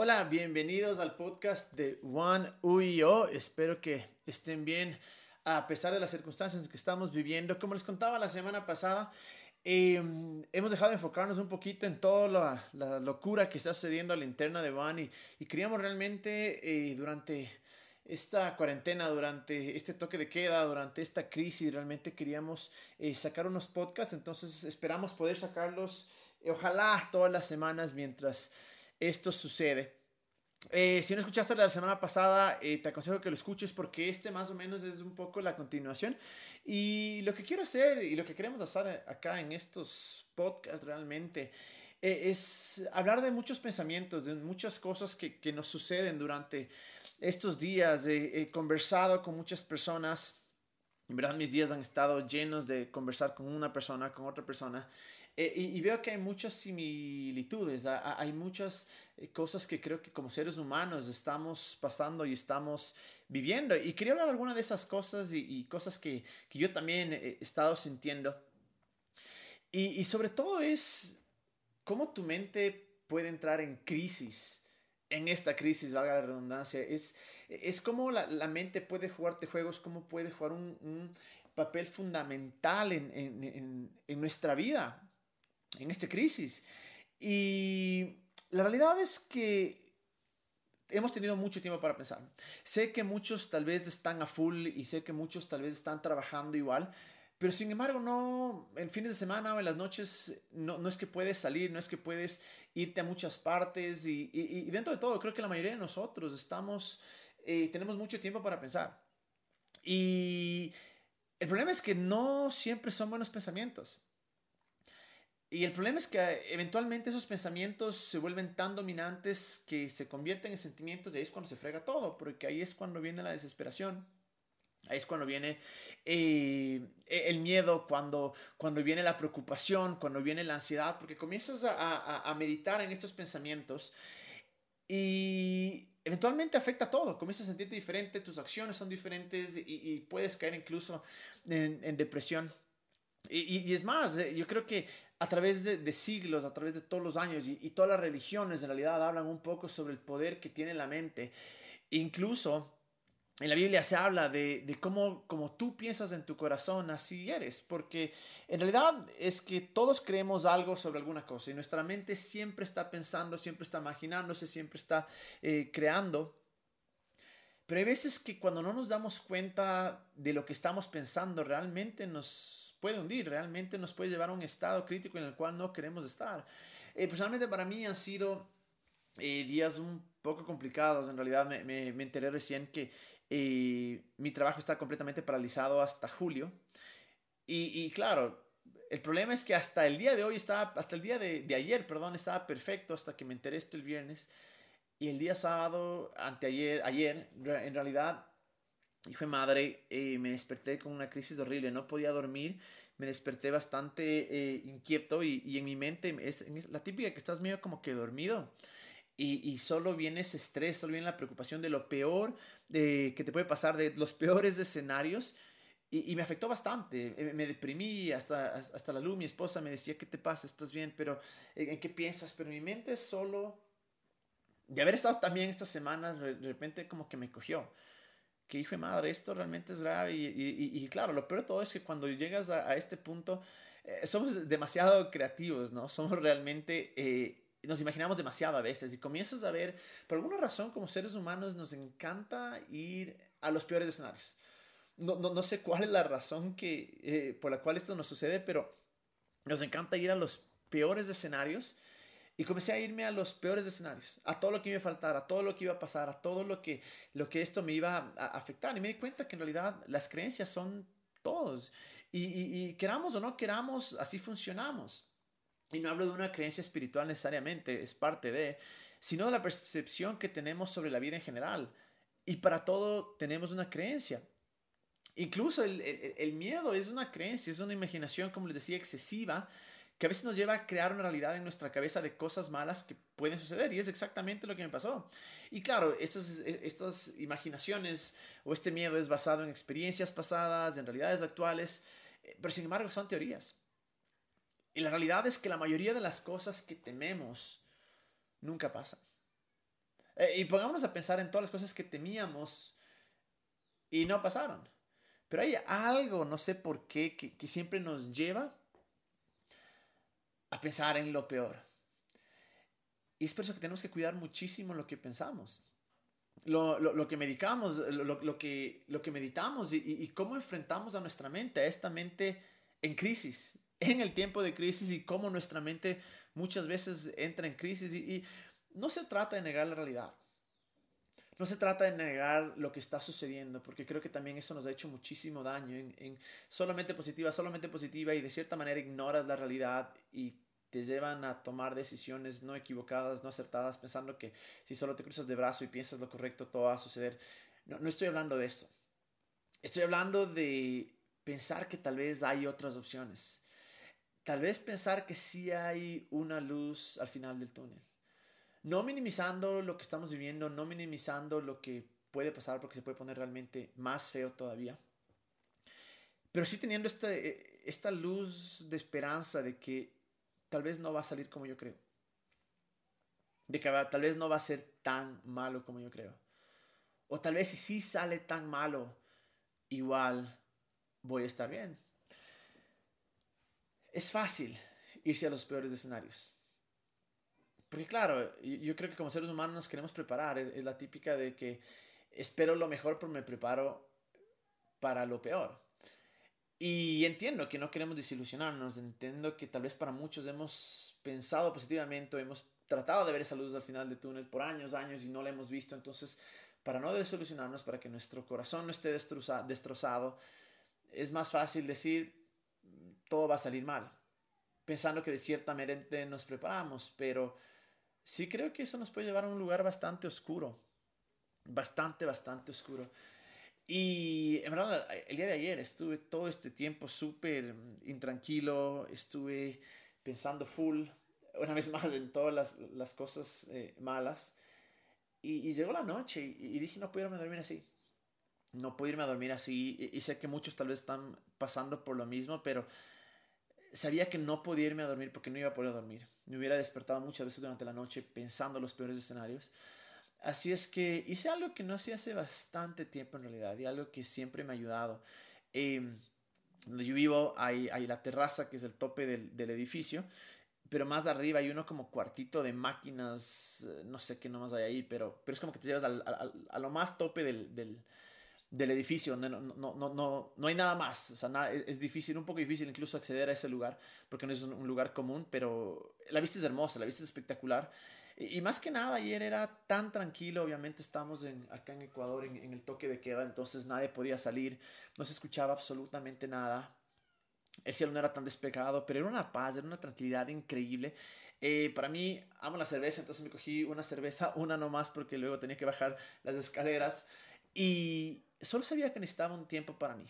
Hola, bienvenidos al podcast de One UIO. Espero que estén bien a pesar de las circunstancias que estamos viviendo. Como les contaba la semana pasada, em, hemos dejado de enfocarnos un poquito en toda la, locura que está sucediendo a la interna de One y, queríamos realmente eh, durante esta cuarentena, durante este toque de queda, durante esta crisis, realmente queríamos eh, sacar unos podcasts, entonces esperamos poder sacarlos, eh, ojalá todas las semanas mientras esto sucede. Eh, si no escuchaste la semana pasada, eh, te aconsejo que lo escuches porque este más o menos es un poco la continuación. Y lo que quiero hacer y lo que queremos hacer acá en estos podcasts realmente eh, es hablar de muchos pensamientos, de muchas cosas que, que nos suceden durante estos días. he conversado con muchas personas. En verdad mis días han estado llenos de conversar con una persona, con otra persona. Eh, y, veo que hay muchas similitudes, hay muchas eh, cosas que creo que como seres humanos estamos pasando y estamos viviendo. Y quería hablar alguna de esas cosas y, cosas que, que, yo también he estado sintiendo. Y, y, sobre todo es cómo tu mente puede entrar en crisis. En esta crisis, valga la redundancia, es, es cómo la, la mente puede jugarte juegos, cómo puede jugar un, un papel fundamental en, en, en nuestra vida en esta crisis. Y la realidad es que hemos tenido mucho tiempo para pensar. Sé que muchos tal vez están a full y sé que muchos tal vez están trabajando igual, pero sin embargo no, en fines de semana o en las noches no, no es que puedes salir, no es que puedes irte a muchas partes y, y, dentro de todo creo que la mayoría de nosotros estamos, eh, tenemos mucho tiempo para pensar. Y el problema es que no siempre son buenos pensamientos. Y el problema es que eh, eventualmente esos pensamientos se vuelven tan dominantes que se convierten en sentimientos y ahí es cuando se frega todo, porque ahí es cuando viene la desesperación. Ahí es cuando viene eh, e-, el miedo, cuando, cuando viene la preocupación, cuando viene la ansiedad, porque comienzas a, a, meditar en estos pensamientos y eventualmente afecta todo. Comienzas a sentirte diferente, tus acciones son diferentes y, puedes caer incluso en, en depresión. Y, y, es más, eh, yo creo que a través de, siglos, a través de todos los años y, todas las religiones en realidad hablan un poco sobre el poder que tiene la mente. Incluso en la Biblia se habla de, de cómo tú piensas en tu corazón, así eres, porque en realidad es que todos creemos algo sobre alguna cosa y nuestra mente siempre está pensando, siempre está imaginándose, siempre está eh, creando. Pero hay veces que cuando no nos damos cuenta de lo que estamos pensando, realmente nos puede hundir, realmente nos puede llevar a un estado crítico en el cual no queremos estar. Eh, personalmente para mí han sido eh, días un poco complicados, en realidad me, me, me enteré recién que eh, mi trabajo está completamente paralizado hasta julio y, y, claro, el problema es que hasta el día de hoy estaba, hasta el día de, de ayer, perdón, estaba perfecto hasta que me enteré esto el viernes y el día sábado, anteayer, ayer, en realidad hijo de madre, eh, me desperté con una crisis horrible, no podía dormir, me desperté bastante eh, inquieto y, y, en mi mente es, la típica que estás medio como que dormido. Y, y, solo viene ese estrés, solo viene la preocupación de lo peor de, que te puede pasar, de los peores escenarios. Y, y, me afectó bastante, eh, me deprimí, hasta, hasta la luz, mi esposa me decía, ¿qué te pasa? ¿Estás bien? Pero, ¿en qué piensas? Pero mi mente solo, de haber estado también estas semanas, de repente como que me cogió que hijo de madre, esto realmente es grave. Y, y, claro, lo peor de todo es que cuando llegas a, a este punto, eh, somos demasiado creativos, ¿no? Somos realmente, eh, nos imaginamos demasiado a veces y comienzas a ver, por alguna razón, como seres humanos, nos encanta ir a los peores escenarios. No, no, no sé cuál es la razón que, eh, por la cual esto nos sucede, pero nos encanta ir a los peores escenarios y comencé a irme a los peores escenarios, a todo lo que me iba a todo lo que iba a pasar, a todo lo que, lo que esto me iba a afectar. Y me di cuenta que en realidad las creencias son todos. Y, y, queramos o no queramos, así funcionamos. Y no hablo de una creencia espiritual necesariamente, es parte de, sino de la percepción que tenemos sobre la vida en general. Y para todo tenemos una creencia. Incluso el, el, miedo es una creencia, es una imaginación, como les decía, excesiva que a veces nos lleva a crear una realidad en nuestra cabeza de cosas malas que pueden suceder y es exactamente lo que me pasó. Y claro, estas, estas imaginaciones o este miedo es basado en experiencias pasadas, en realidades actuales, eh, pero sin embargo son teorías. Y la realidad es que la mayoría de las cosas que tememos nunca pasan. Eh, y pongámonos a pensar en todas las cosas que temíamos y no pasaron. Pero hay algo, no sé por qué, que, siempre nos lleva a pensar en lo peor. Y es por eso que tenemos que cuidar muchísimo lo que pensamos, lo, lo, lo que medicamos, lo, lo, que, lo que meditamos y, y, cómo enfrentamos a nuestra mente, a esta mente en crisis, en el tiempo de crisis y cómo nuestra mente muchas veces entra en crisis. Y, y no se trata de negar la realidad. No se trata de negar lo que está sucediendo, porque creo que también eso nos ha hecho muchísimo daño en, en solamente positiva, solamente positiva y de cierta manera ignoras la realidad y te llevan a tomar decisiones no equivocadas, no acertadas, pensando que si solo te cruzas de brazo y piensas lo correcto, todo va a suceder. No, no estoy hablando de eso. Estoy hablando de pensar que tal vez hay otras opciones. Tal vez pensar que sí hay una luz al final del túnel. No minimizando lo que estamos viviendo, no minimizando lo que puede pasar porque se puede poner realmente más feo todavía. Pero sí teniendo esta, eh, esta luz de esperanza de que tal vez no va a salir como yo creo. De que tal vez no va a ser tan malo como yo creo. O tal vez si sí sale tan malo, igual voy a estar bien. Es fácil irse a los peores escenarios. Porque claro, yo creo que como seres humanos nos queremos preparar. Es la típica de que espero lo mejor, pero me preparo para lo peor. Y entiendo que no queremos desilusionarnos, entiendo que tal vez para muchos hemos pensado positivamente, hemos tratado de ver esa luz al final del túnel por años, años y no la hemos visto. Entonces, para no desilusionarnos, para que nuestro corazón no esté destrozado, es más fácil decir todo va a salir mal, pensando que de cierta manera nos preparamos, pero sí creo que eso nos puede llevar a un lugar bastante oscuro, bastante, bastante oscuro. Y en verdad, el día de ayer estuve todo este tiempo súper intranquilo, estuve pensando full, una vez más, en todas las, las cosas eh, malas. Y, y, llegó la noche y, dije, no puedo irme a dormir así. No puedo irme a dormir así. Y, sé que muchos tal vez están pasando por lo mismo, pero sabía que no podía irme a dormir porque no iba a poder dormir. Me hubiera despertado muchas veces durante la noche pensando los peores escenarios. Así es que hice algo que no hacía hace bastante tiempo en realidad y algo que siempre me ha ayudado. Eh, donde yo vivo hay, hay, la terraza que es el tope del, del, edificio, pero más arriba hay uno como cuartito de máquinas, eh, no sé qué nomás hay ahí, pero, pero es como que te llevas al, al, a lo más tope del, del, del edificio, no, no, no, no, no hay nada más, o sea, es, difícil, un poco difícil incluso acceder a ese lugar, porque no es un, lugar común, pero la vista es hermosa, la vista es espectacular. Y, más que nada, ayer era tan tranquilo, obviamente estamos en, acá en Ecuador en, en, el toque de queda, entonces nadie podía salir, no se escuchaba absolutamente nada. El cielo no era tan despegado, pero era una paz, era una tranquilidad increíble. Eh, para mí, amo la cerveza, entonces me cogí una cerveza, una nomás, porque luego tenía que bajar las escaleras. Y solo sabía que necesitaba un tiempo para mí.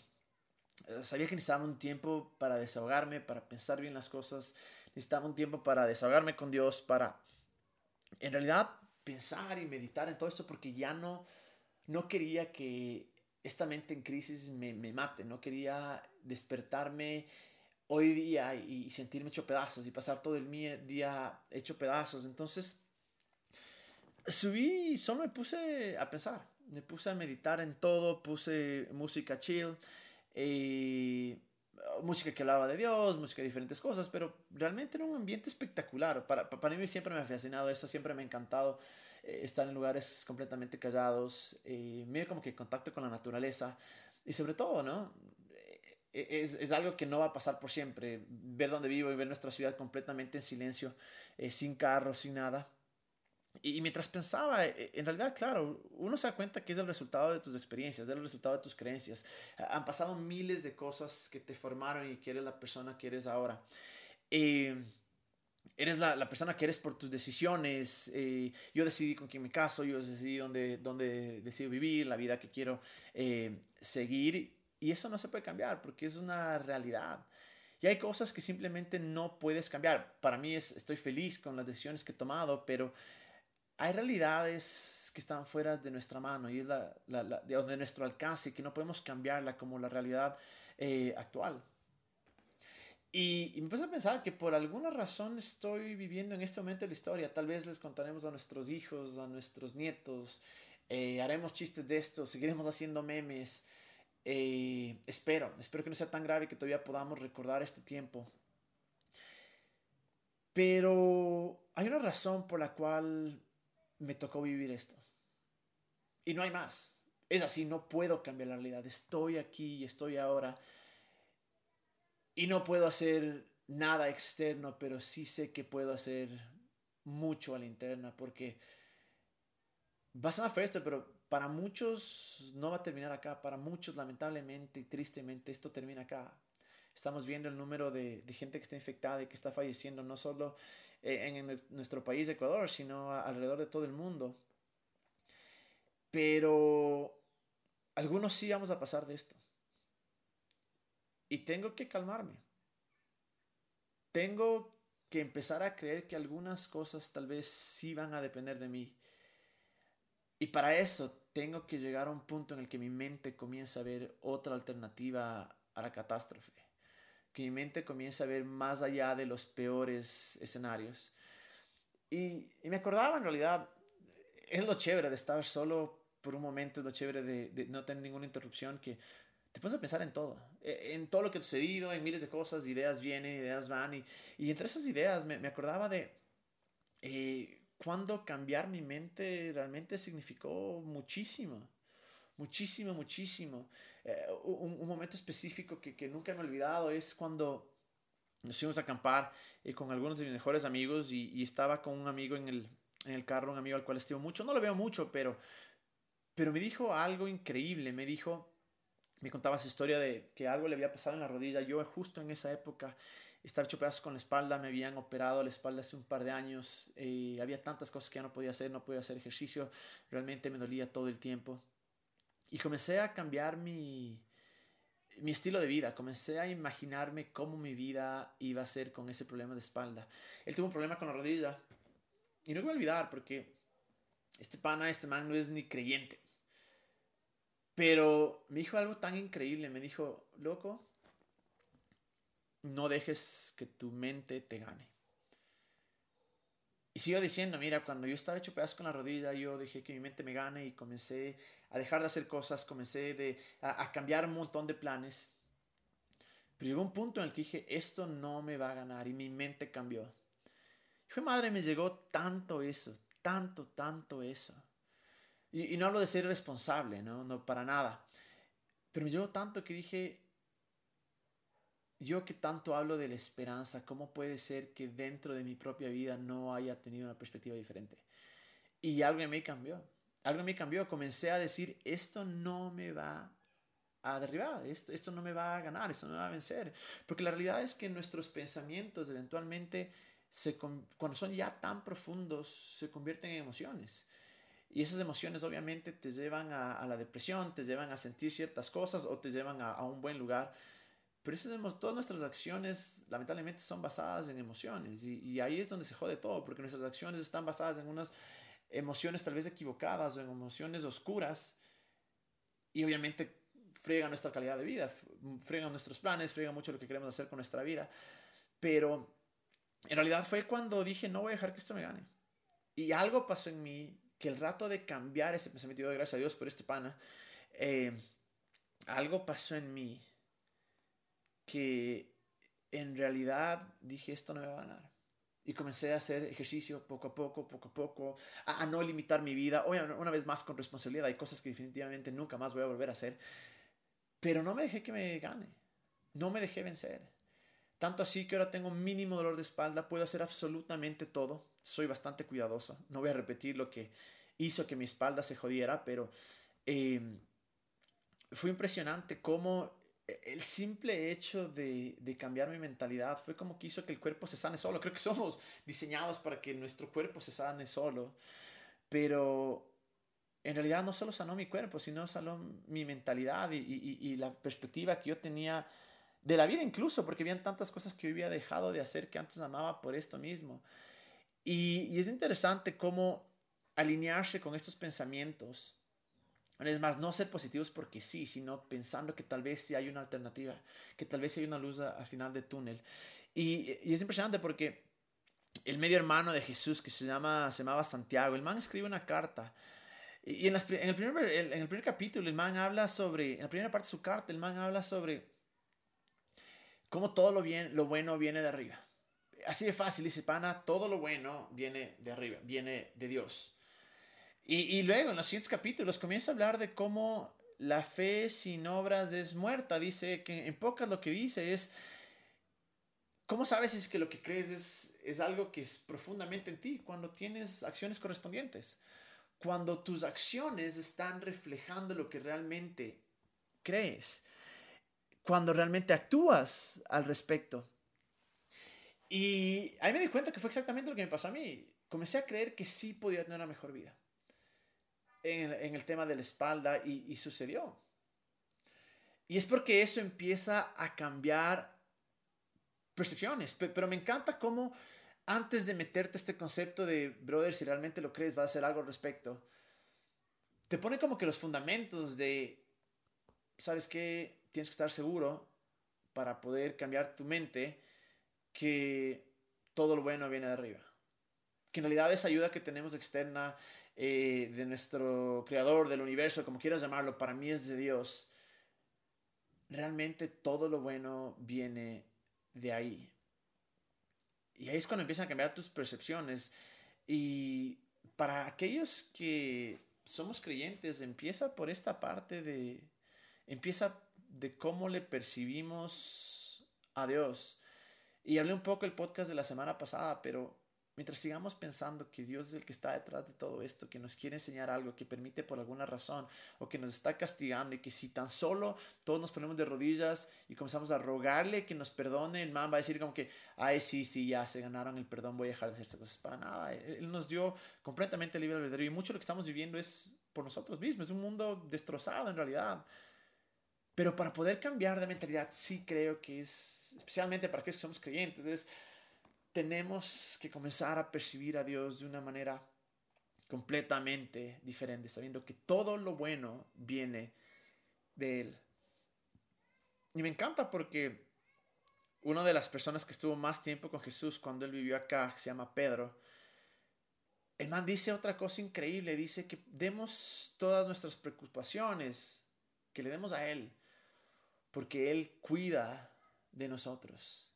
Eh, sabía que necesitaba un tiempo para desahogarme, para pensar bien las cosas. Necesitaba un tiempo para desahogarme con Dios, para en realidad pensar y meditar en todo esto porque ya no, no quería que esta mente en crisis me, me mate, no quería despertarme hoy día y sentirme hecho pedazos y pasar todo el día hecho pedazos. Entonces, subí y solo me puse a pensar, me puse a meditar en todo, puse música chill, eh, música que hablaba de Dios, música de diferentes cosas, pero realmente era un ambiente espectacular. Para, para mí siempre me ha fascinado eso, siempre me ha encantado eh, estar en lugares completamente callados, eh, medio como que contacto con la naturaleza y sobre todo, ¿no? Eh, es, es, algo que no va a pasar por siempre. Ver dónde vivo y ver nuestra ciudad completamente en silencio, eh, sin carros, sin nada. Y, mientras pensaba, eh, en realidad, claro, uno se da cuenta que es el resultado de tus experiencias, es el resultado de tus creencias. Han pasado miles de cosas que te formaron y que eres la persona que eres ahora. Eh, eres la, la, persona que eres por tus decisiones. Eh, yo decidí con quién me caso, yo decidí dónde, dónde decido vivir, la vida que quiero eh, seguir. Y eso no se puede cambiar porque es una realidad. Y hay cosas que simplemente no puedes cambiar. Para mí es, estoy feliz con las decisiones que he tomado, pero hay realidades que están fuera de nuestra mano y es la, la, la de, de, nuestro alcance que no podemos cambiarla como la realidad eh, actual. Y, me puse a pensar que por alguna razón estoy viviendo en este momento de la historia. Tal vez les contaremos a nuestros hijos, a nuestros nietos, eh, haremos chistes de esto, seguiremos haciendo memes. Eh, espero, espero que no sea tan grave que todavía podamos recordar este tiempo. Pero hay una razón por la cual me tocó vivir esto. Y no hay más. Es así, no puedo cambiar la realidad. Estoy aquí y estoy ahora y no puedo hacer nada externo, pero sí sé que puedo hacer mucho a la interna porque va a ser feo esto, pero para muchos no va a terminar acá. Para muchos, lamentablemente y tristemente, esto termina acá. Estamos viendo el número de, gente que está infectada y que está falleciendo, no solo eh, en, nuestro país, Ecuador, sino alrededor de todo el mundo. Pero algunos sí vamos a pasar de esto. Y tengo que calmarme. Tengo que empezar a creer que algunas cosas tal vez sí van a depender de mí. Y para eso tengo que llegar a un punto en el que mi mente comience a ver otra alternativa a la catástrofe. Que mi mente comience a ver más allá de los peores escenarios. Y, me acordaba en realidad, es lo chévere de estar solo por un momento, es lo chévere de, de no tener ninguna interrupción, que te pones a pensar en todo, e, en todo lo que ha sucedido, en miles de cosas, ideas vienen, ideas van, y, entre esas ideas me, me acordaba de eh, cuando cambiar mi mente realmente significó muchísimo, muchísimo, muchísimo. Eh, un, un, momento específico que, que, nunca me he olvidado es cuando nos fuimos a acampar eh, con algunos de mis mejores amigos y, estaba con un amigo en el, en el carro, un amigo al cual estimo mucho, no lo veo mucho, pero, pero me dijo algo increíble, me dijo me contaba su historia de que algo le había pasado en la rodilla. Yo justo en esa época estaba hecho pedazos con la espalda, me habían operado la espalda hace un par de años, y había tantas cosas que ya no podía hacer, no podía hacer ejercicio, realmente me dolía todo el tiempo. Y comencé a cambiar mi, mi estilo de vida, comencé a imaginarme cómo mi vida iba a ser con ese problema de espalda. Él tuvo un problema con la rodilla y no voy a olvidar porque este pana, este man no es ni creyente. Pero me dijo algo tan increíble, me dijo, loco, no dejes que tu mente te gane. Y sigo diciendo, mira, cuando yo estaba hecho pedazos con la rodilla, yo dejé que mi mente me gane y comencé a dejar de hacer cosas, comencé de, a, cambiar un montón de planes. Pero llegó un punto en el que dije, esto no me va a ganar y mi mente cambió. Y fue madre, me llegó tanto eso, tanto, tanto eso. Y, no hablo de ser responsable, ¿no? No, para nada. Pero me llegó tanto que dije, yo que tanto hablo de la esperanza, ¿cómo puede ser que dentro de mi propia vida no haya tenido una perspectiva diferente? Y algo en mí cambió. Algo en mí cambió. Comencé a decir, esto no me va a derribar, esto, esto no me va a ganar, esto no me va a vencer. Porque la realidad es que nuestros pensamientos eventualmente, se, cuando son ya tan profundos, se convierten en emociones. Y esas emociones obviamente te llevan a, la depresión, te llevan a sentir ciertas cosas o te llevan a, un buen lugar. Pero esas, todas nuestras acciones lamentablemente son basadas en emociones y, y, ahí es donde se jode todo, porque nuestras acciones están basadas en unas emociones tal vez equivocadas o en emociones oscuras y obviamente friegan nuestra calidad de vida, friegan nuestros planes, friegan mucho lo que queremos hacer con nuestra vida. Pero en realidad fue cuando dije, no voy a dejar que esto me gane. Y algo pasó en mí que el rato de cambiar ese pensamiento, yo doy gracias a Dios por este pana, eh, algo pasó en mí que en realidad dije, esto no me va a ganar. Y comencé a hacer ejercicio poco a poco, poco a poco, a, no limitar mi vida. Obviamente, una vez más con responsabilidad, hay cosas que definitivamente nunca más voy a volver a hacer. Pero no me dejé que me gane. No me dejé vencer. Tanto así que ahora tengo mínimo dolor de espalda, puedo hacer absolutamente todo. Soy bastante cuidadoso. No voy a repetir lo que hizo que mi espalda se jodiera, pero em, fue impresionante cómo el simple hecho de, de, cambiar mi mentalidad fue como que hizo que el cuerpo se sane solo. Creo que somos diseñados para que nuestro cuerpo se sane solo, pero en realidad no solo sanó mi cuerpo, sino sanó mi mentalidad y, y, y la perspectiva que yo tenía de la vida incluso, porque habían tantas cosas que yo había dejado de hacer que antes amaba por esto mismo. Y, es interesante cómo alinearse con estos pensamientos Es más, no ser positivos porque sí, sino pensando que tal vez sí hay una alternativa, que tal vez sí hay una luz al final del túnel. Y, y, es impresionante porque el medio hermano de Jesús, que se, llama, se llamaba Santiago, el man escribe una carta. Y en, en, el primer, en el primer capítulo, el man habla sobre, en la primera parte de su carta, el man habla sobre cómo todo lo, bien, lo bueno viene de arriba. Así de fácil, dice Pana, todo lo bueno viene de arriba, viene de Dios. Y, luego en los siguientes capítulos comienza a hablar de cómo la fe sin obras es muerta. Dice que en pocas lo que dice es, ¿cómo sabes si es que lo que crees es, es algo que es profundamente en ti? Cuando tienes acciones correspondientes. Cuando tus acciones están reflejando lo que realmente crees. Cuando realmente actúas al respecto. Y ahí me di cuenta que fue exactamente lo que me pasó a mí. Comencé a creer que sí podía tener una mejor vida en, el tema de la espalda y, sucedió. Y es porque eso empieza a cambiar percepciones. Pero, me encanta cómo antes de meterte este concepto de, brother, si realmente lo crees, va a hacer algo al respecto, te pone como que los fundamentos de, ¿sabes qué? Tienes que estar seguro para poder cambiar tu mente que todo lo bueno viene de arriba. Que en realidad esa ayuda que tenemos externa eh, de nuestro creador, del universo, como quieras llamarlo, para mí es de Dios, realmente todo lo bueno viene de ahí. Y ahí es cuando empiezan a cambiar tus percepciones. Y para aquellos que somos creyentes, empieza por esta parte de, empieza de cómo le percibimos a Dios. Y hablé un poco el podcast de la semana pasada, pero Mientras sigamos pensando que Dios es el que está detrás de todo esto, que nos quiere enseñar algo, que permite por alguna razón o que nos está castigando y que si tan solo todos nos ponemos de rodillas y comenzamos a rogarle que nos perdone, el man va a decir como que, ay, sí, sí, ya se ganaron el perdón, voy a dejar de hacer estas cosas para nada. Él nos dio completamente libre albedrío y mucho de lo que estamos viviendo es por nosotros mismos, es un mundo destrozado en realidad. Pero para poder cambiar de mentalidad, sí creo que es, especialmente para aquellos que somos creyentes, es tenemos que comenzar a percibir a Dios de una manera completamente diferente, sabiendo que todo lo bueno viene de Él. Y me encanta porque una de las personas que estuvo más tiempo con Jesús cuando Él vivió acá, se llama Pedro, el man dice otra cosa increíble, dice que demos todas nuestras preocupaciones, que le demos a Él, porque Él cuida de nosotros.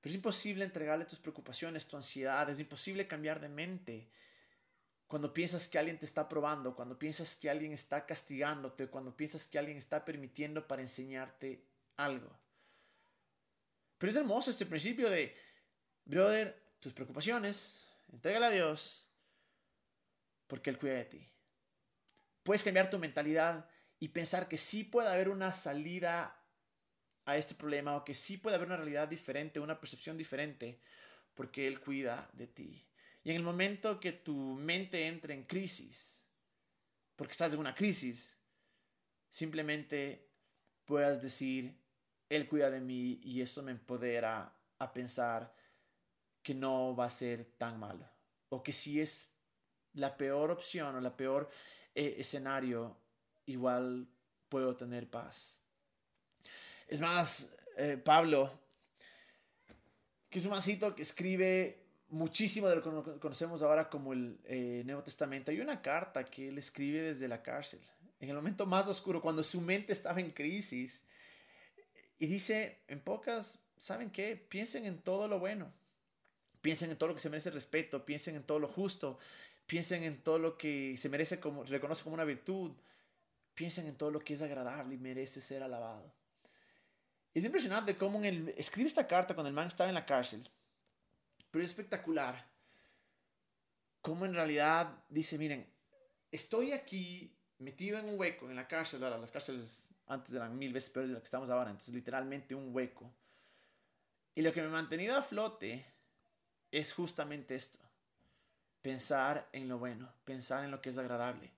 Pero es imposible entregarle tus preocupaciones, tu ansiedad, es imposible cambiar de mente. Cuando piensas que alguien te está probando, cuando piensas que alguien está castigándote, cuando piensas que alguien está permitiendo para enseñarte algo. Pero es hermoso este principio de, brother, tus preocupaciones, entrégale a Dios, porque Él cuida de ti. Puedes cambiar tu mentalidad y pensar que sí puede haber una salida a este problema o que sí puede haber una realidad diferente, una percepción diferente, porque Él cuida de ti. Y en el momento que tu mente entre en crisis, porque estás en una crisis, simplemente puedas decir, Él cuida de mí y eso me empodera a pensar que no va a ser tan malo. O que si es la peor opción o la peor eh, escenario, igual puedo tener paz. Es más, eh, Pablo, que es un mancito que escribe muchísimo de lo que conocemos ahora como el eh, Nuevo Testamento. Hay una carta que él escribe desde la cárcel, en el momento más oscuro, cuando su mente estaba en crisis. Y dice, en pocas, ¿saben qué? Piensen en todo lo bueno. Piensen en todo lo que se merece respeto, piensen en todo lo justo, piensen en todo lo que se merece como, reconoce como una virtud, piensen en todo lo que es agradable y merece ser alabado. Es impresionante cómo en el, escribe esta carta cuando el man estaba en la cárcel. Pero es espectacular. Cómo en realidad dice, miren, estoy aquí metido en un hueco en la cárcel. Ahora, las cárceles antes eran mil veces peores de lo que estamos ahora. Entonces, literalmente un hueco. Y lo que me ha mantenido a flote es justamente esto. Pensar en lo bueno, pensar en lo que es agradable.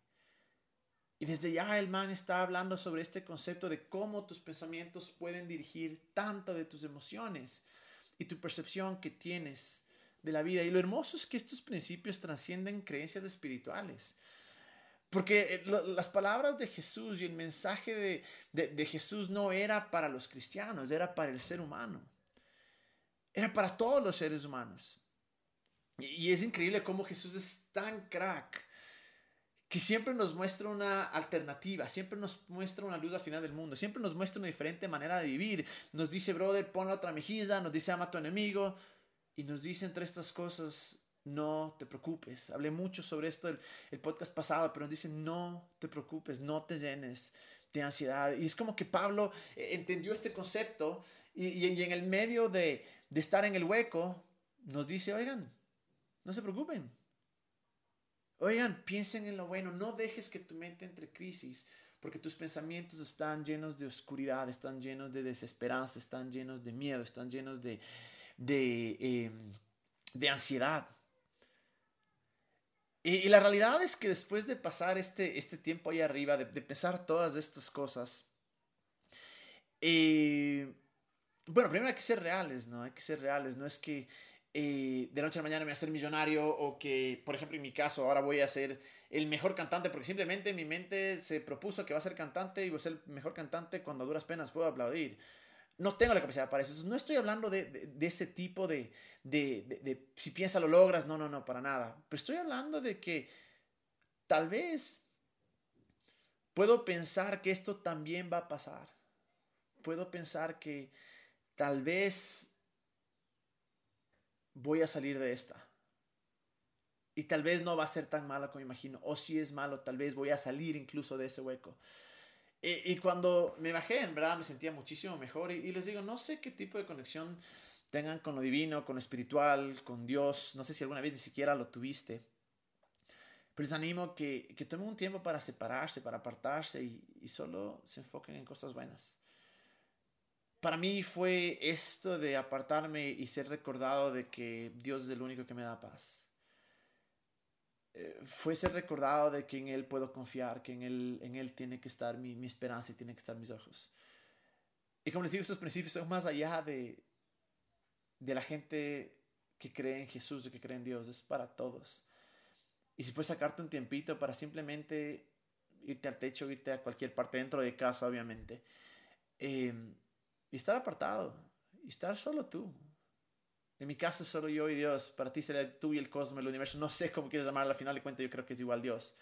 Y desde ya el man está hablando sobre este concepto de cómo tus pensamientos pueden dirigir tanto de tus emociones y tu percepción que tienes de la vida. Y lo hermoso es que estos principios trascienden creencias espirituales. Porque eh, las palabras de Jesús y el mensaje de, Jesús no era para los cristianos, era para el ser humano. Era para todos los seres humanos. Y, es increíble cómo Jesús es tan crack que siempre nos muestra una alternativa, siempre nos muestra una luz al final del mundo, siempre nos muestra una diferente manera de vivir. Nos dice, brother, pon la otra mejilla, nos dice, ama a tu enemigo, y nos dice entre estas cosas, no te preocupes. Hablé mucho sobre esto el, el podcast pasado, pero nos dice, no te preocupes, no te llenes de ansiedad. Y es como que Pablo eh, entendió este concepto y, en el medio de estar en el hueco, nos dice, oigan, no se preocupen. Oigan, piensen en lo bueno, no dejes que tu mente entre crisis, porque tus pensamientos están llenos de oscuridad, están llenos de desesperanza, están llenos de miedo, están llenos de, de, em, de ansiedad. Y, la realidad es que después de pasar este, este tiempo ahí arriba, de, pensar todas estas cosas, eh, bueno, primero hay que ser reales, ¿no? Hay que ser reales, no es que eh, de noche a la mañana me voy a hacer millonario o que, por ejemplo, en mi caso, ahora voy a ser el mejor cantante porque simplemente mi mente se propuso que va a ser cantante y voy a ser el mejor cantante cuando a duras penas puedo aplaudir. No tengo la capacidad para eso. no estoy hablando de, de, ese tipo de, de, si piensas lo logras, no, no, no, para nada. Pero estoy hablando de que tal vez puedo pensar que esto también va a pasar. Puedo pensar que tal vez voy a salir de esta. Y tal vez no va a ser tan malo como imagino. O si es malo, tal vez voy a salir incluso de ese hueco. Y, cuando me bajé, en verdad me sentía muchísimo mejor. Y, les digo, no sé qué tipo de conexión tengan con lo divino, con lo espiritual, con Dios. No sé si alguna vez ni siquiera lo tuviste. Pero les animo que, que tomen un tiempo para separarse, para apartarse y, y solo se enfoquen en cosas buenas para mí fue esto de apartarme y ser recordado de que Dios es el único que me da paz. Eh, fue ser recordado de que en Él puedo confiar, que en Él, en él tiene que estar mi, mi esperanza y tiene que estar mis ojos. Y como les digo, estos principios son más allá de, de la gente que cree en Jesús, de que cree en Dios, es para todos. Y si puedes sacarte un tiempito para simplemente irte al techo, irte a cualquier parte dentro de casa, obviamente. Eh, y estar apartado y estar solo tú. En mi caso solo yo y Dios. Para ti será tú y el cosmos, el universo. No sé cómo quieres llamar. Al final de cuentas yo creo que es igual Dios.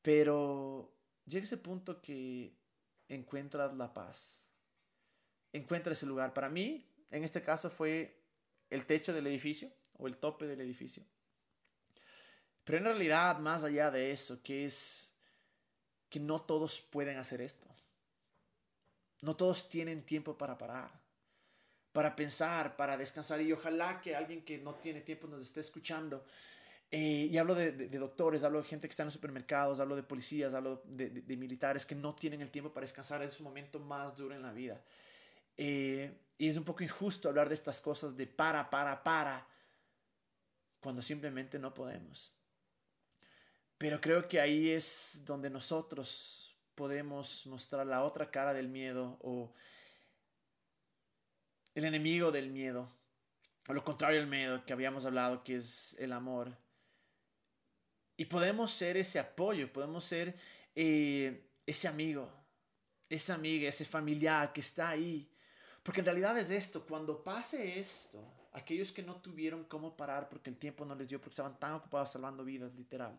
Pero llega ese punto que encuentras la paz. Encuentras ese lugar. Para mí, en este caso fue el techo del edificio o el tope del edificio. Pero en realidad, más allá de eso, que es que no todos pueden hacer esto. No todos tienen tiempo para parar, para pensar, para descansar. Y ojalá que alguien que no tiene tiempo nos esté escuchando. Eh, y hablo de, doctores, hablo de gente que está en los supermercados, hablo de policías, hablo de, militares que no tienen el tiempo para descansar. Es su momento más duro en la vida. Eh, y es un poco injusto hablar de estas cosas de para, para, para, cuando simplemente no podemos. Pero creo que ahí es donde nosotros podemos mostrar la otra cara del miedo o el enemigo del miedo, o lo contrario del miedo que habíamos hablado, que es el amor. Y podemos ser ese apoyo, podemos ser eh, ese amigo, esa amiga, ese familiar que está ahí. Porque en realidad es esto, cuando pase esto, aquellos que no tuvieron cómo parar porque el tiempo no les dio, porque estaban tan ocupados salvando vidas, literal,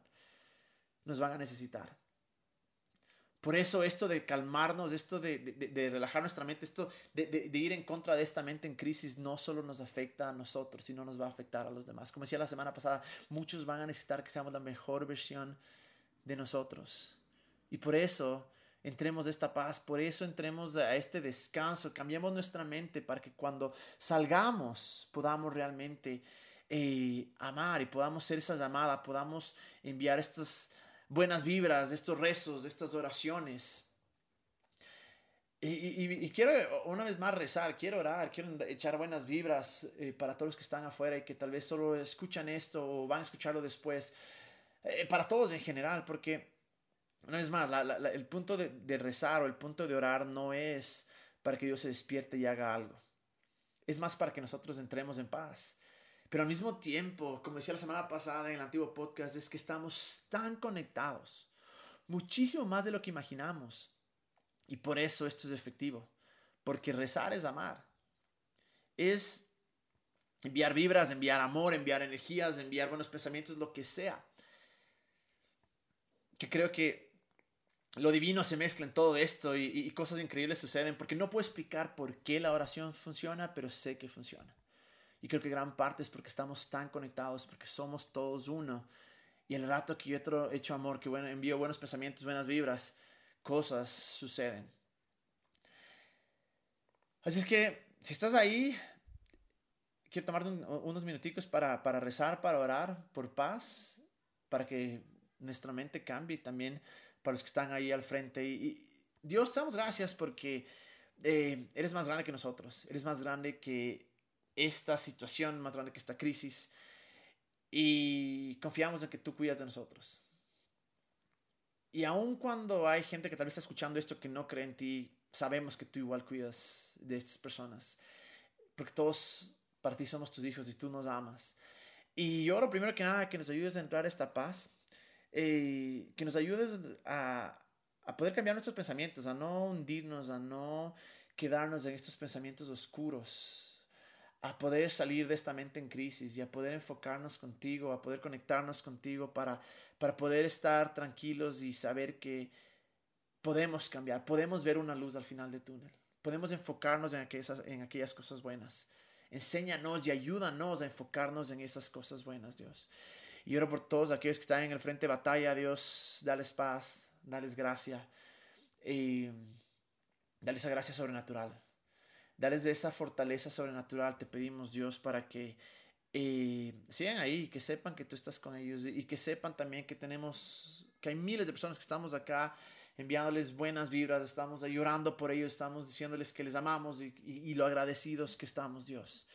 nos van a necesitar. Por eso esto de calmarnos, esto de, de, relajar nuestra mente, esto de, ir en contra de esta mente en crisis no solo nos afecta a nosotros, sino nos va a afectar a los demás. Como decía la semana pasada, muchos van a necesitar que seamos la mejor versión de nosotros. Y por eso entremos de esta paz, por eso entremos a este descanso, cambiemos nuestra mente para que cuando salgamos podamos realmente eh, amar y podamos ser esa llamada, podamos enviar estas buenas vibras, de estos rezos, de estas oraciones. Y, quiero una vez más rezar, quiero orar, quiero echar buenas vibras eh, para todos los que están afuera y que tal vez solo escuchan esto o van a escucharlo después. Eh, para todos en general, porque una vez más, el punto de rezar o el punto de orar no es para que Dios se despierte y haga algo. Es más para que nosotros entremos en paz. Pero al mismo tiempo, como decía la semana pasada en el antiguo podcast, es que estamos tan conectados, muchísimo más de lo que imaginamos. Y por eso esto es efectivo, porque rezar es amar. Es enviar vibras, enviar amor, enviar energías, enviar buenos pensamientos, lo que sea. Que creo que lo divino se mezcla en todo esto y, cosas increíbles suceden porque no puedo explicar por qué la oración funciona, pero sé que funciona. Y creo que gran parte es porque estamos tan conectados, porque somos todos uno. Y el rato que yo he hecho amor, que bueno, envío buenos pensamientos, buenas vibras, cosas suceden. Así es que si estás ahí, quiero tomar unos minuticos para, para rezar, para orar por paz, para que nuestra mente cambie también para los que están ahí al frente. Y, Dios, te damos gracias porque eh, eres más grande que nosotros, eres más grande que esta situación, más grande que esta crisis. Y confiamos en que tú cuidas de nosotros. Y aun cuando hay gente que tal vez está escuchando esto que no cree en ti, sabemos que tú igual cuidas de estas personas. Porque todos para ti somos tus hijos y tú nos amas. Y yo oro primero que nada que nos ayudes a entrar a esta paz eh, que nos ayude a, a poder cambiar nuestros pensamientos, a no hundirnos, a no quedarnos en estos pensamientos oscuros, a poder salir de esta mente en crisis y a poder enfocarnos contigo, a poder conectarnos contigo para, para poder estar tranquilos y saber que podemos cambiar, podemos ver una luz al final del túnel, podemos enfocarnos en aquellas, en aquellas cosas buenas. Enséñanos y ayúdanos a enfocarnos en esas cosas buenas, Dios. Y oro por todos aquellos que están en el frente de batalla, Dios, dales paz, dales gracia y dales esa gracia sobrenatural. Dales de esa fortaleza sobrenatural, te pedimos, Dios, para que eh, sigan ahí, que sepan que tú estás con ellos y que sepan también que tenemos, que hay miles de personas que estamos acá enviándoles buenas vibras, estamos llorando por ellos, estamos diciéndoles que les amamos y, y lo agradecidos que estamos, Dios.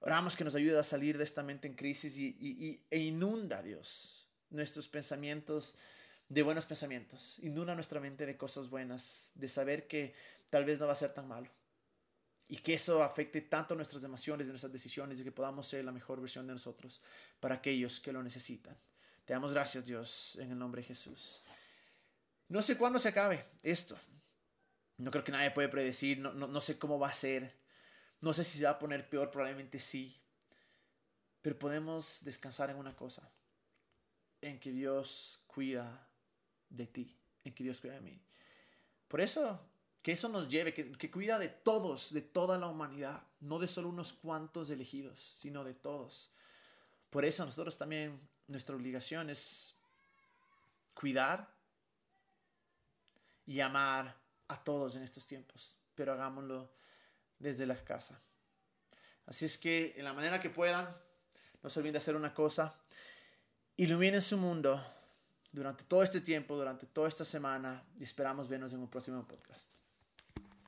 Oramos que nos ayude a salir de esta mente en crisis y, e inunda, Dios, nuestros pensamientos de buenos pensamientos. Inunda nuestra mente de cosas buenas, de saber que tal vez no va a ser tan malo. Y que eso afecte tanto nuestras emociones nuestras decisiones y que podamos ser la mejor versión de nosotros para aquellos que lo necesitan. Te damos gracias, Dios, en el nombre de Jesús. No sé cuándo se acabe esto. No creo que nadie puede predecir, no, no, no sé cómo va a ser. No sé si se va a poner peor, probablemente sí. Pero podemos descansar en una cosa, en que Dios cuida de ti, en que Dios cuida de mí. Por eso, que eso nos lleve, que, que cuida de todos, de toda la humanidad, no de solo unos cuantos elegidos, sino de todos. Por eso nosotros también, nuestra obligación es cuidar y amar a todos en estos tiempos, pero hagámoslo desde la casa. Así es que en la manera que puedan, no se olviden de hacer una cosa, iluminen su mundo durante todo este tiempo, durante toda esta semana y esperamos vernos en un próximo podcast.